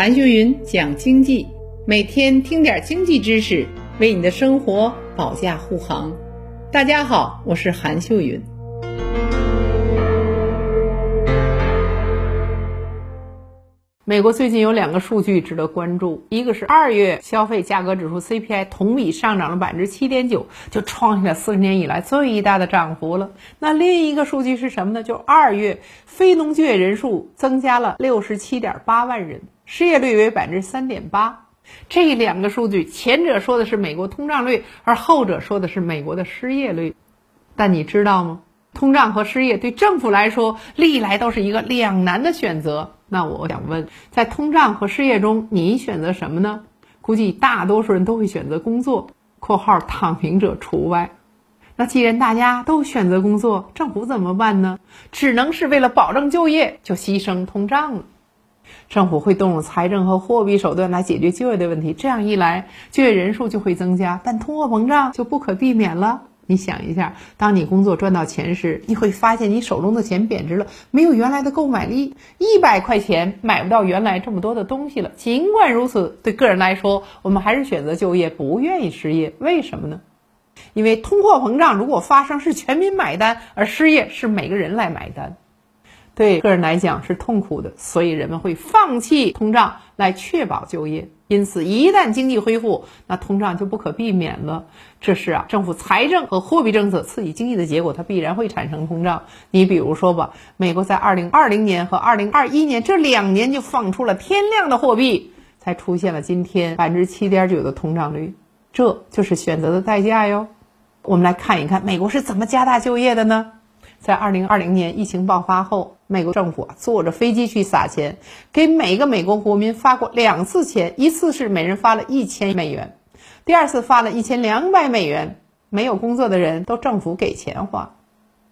韩秀云讲经济，每天听点经济知识，为你的生活保驾护航。大家好，我是韩秀云。美国最近有两个数据值得关注，一个是二月消费价格指数 CPI 同比上涨了百分之七点九，就创下了四十年以来最大的涨幅了。那另一个数据是什么呢？就二月非农就业人数增加了六十七点八万人，失业率为百分之三点八。这两个数据，前者说的是美国通胀率，而后者说的是美国的失业率。但你知道吗？通胀和失业对政府来说，历来都是一个两难的选择。那我想问，在通胀和失业中，你选择什么呢？估计大多数人都会选择工作（括号躺平者除外）。那既然大家都选择工作，政府怎么办呢？只能是为了保证就业，就牺牲通胀了。政府会动用财政和货币手段来解决就业的问题，这样一来，就业人数就会增加，但通货膨胀就不可避免了。你想一下，当你工作赚到钱时，你会发现你手中的钱贬值了，没有原来的购买力，一百块钱买不到原来这么多的东西了。尽管如此，对个人来说，我们还是选择就业，不愿意失业。为什么呢？因为通货膨胀如果发生是全民买单，而失业是每个人来买单。对个人来讲是痛苦的，所以人们会放弃通胀来确保就业。因此，一旦经济恢复，那通胀就不可避免了。这是啊，政府财政和货币政策刺激经济的结果，它必然会产生通胀。你比如说吧，美国在二零二零年和二零二一年这两年就放出了天量的货币，才出现了今天百分之七点九的通胀率。这就是选择的代价哟。我们来看一看美国是怎么加大就业的呢？在二零二零年疫情爆发后，美国政府啊坐着飞机去撒钱，给每个美国国民发过两次钱，一次是每人发了一千美元，第二次发了一千两百美元。没有工作的人都政府给钱花，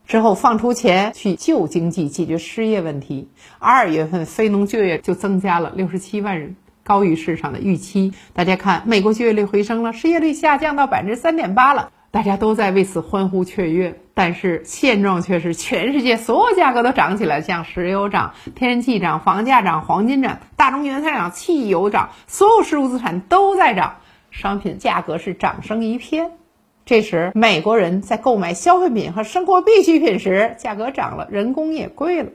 之后放出钱去救经济，解决失业问题。二月份非农就业就增加了六十七万人，高于市场的预期。大家看，美国就业率回升了，失业率下降到百分之三点八了。大家都在为此欢呼雀跃，但是现状却是全世界所有价格都涨起来，像石油涨、天然气涨、房价涨、黄金涨、大宗原材料涨、汽油涨，所有实物资产都在涨，商品价格是涨声一片。这时，美国人在购买消费品和生活必需品时，价格涨了，人工也贵了。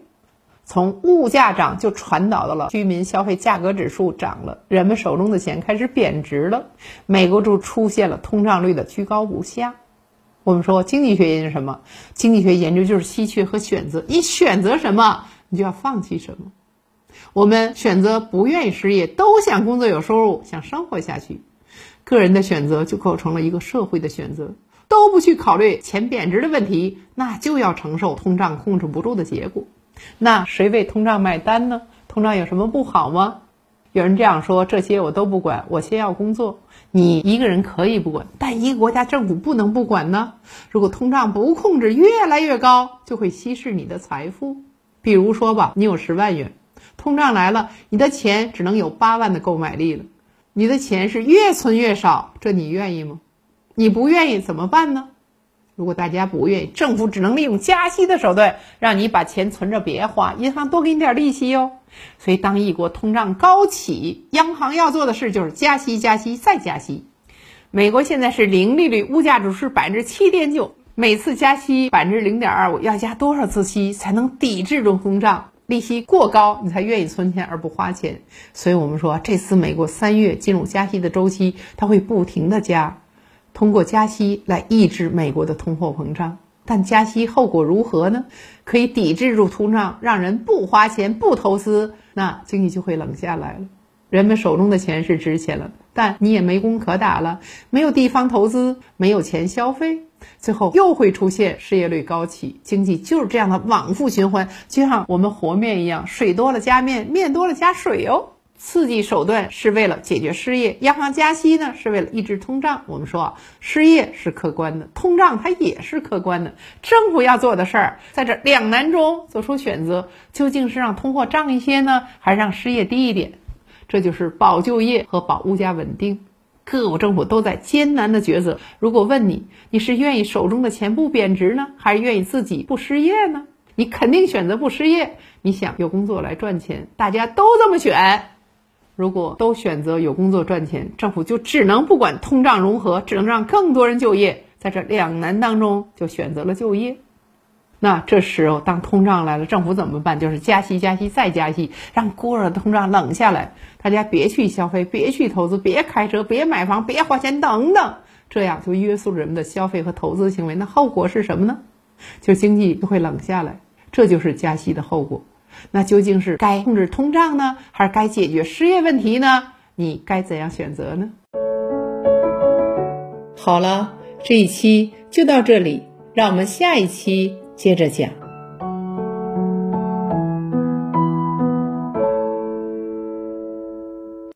从物价涨就传导到了居民消费价格指数涨了，人们手中的钱开始贬值了，美国就出现了通胀率的居高不下。我们说经济学研究什么？经济学研究就是稀缺和选择。你选择什么，你就要放弃什么。我们选择不愿意失业，都想工作有收入，想生活下去。个人的选择就构成了一个社会的选择。都不去考虑钱贬值的问题，那就要承受通胀控制不住的结果。那谁为通胀买单呢？通胀有什么不好吗？有人这样说：这些我都不管，我先要工作。你一个人可以不管，但一个国家政府不能不管呢。如果通胀不控制，越来越高，就会稀释你的财富。比如说吧，你有十万元，通胀来了，你的钱只能有八万的购买力了。你的钱是越存越少，这你愿意吗？你不愿意怎么办呢？如果大家不愿意，政府只能利用加息的手段，让你把钱存着别花，银行多给你点利息哟。所以，当一国通胀高企，央行要做的事就是加息、加息再加息。美国现在是零利率，物价指数百分之七点九，每次加息百分之零点二五，要加多少次息才能抵制住通胀？利息过高，你才愿意存钱而不花钱。所以我们说，这次美国三月进入加息的周期，它会不停的加。通过加息来抑制美国的通货膨胀，但加息后果如何呢？可以抵制住通胀，让人不花钱、不投资，那经济就会冷下来了。人们手中的钱是值钱了，但你也没工可打了，没有地方投资，没有钱消费，最后又会出现失业率高企，经济就是这样的往复循环，就像我们和面一样，水多了加面，面多了加水哦。刺激手段是为了解决失业，央行加息呢是为了抑制通胀。我们说啊，失业是客观的，通胀它也是客观的。政府要做的事儿，在这两难中做出选择，究竟是让通货涨一些呢，还是让失业低一点？这就是保就业和保物价稳定。各国政府都在艰难的抉择。如果问你，你是愿意手中的钱不贬值呢，还是愿意自己不失业呢？你肯定选择不失业。你想有工作来赚钱，大家都这么选。如果都选择有工作赚钱，政府就只能不管通胀融合，只能让更多人就业。在这两难当中，就选择了就业。那这时候，当通胀来了，政府怎么办？就是加息、加息再加息，让孤儿的通胀冷下来。大家别去消费，别去投资，别开车，别买房，别花钱，等等。这样就约束人们的消费和投资行为。那后果是什么呢？就经济就会冷下来。这就是加息的后果。那究竟是该控制通胀呢，还是该解决失业问题呢？你该怎样选择呢？好了，这一期就到这里，让我们下一期。接着讲。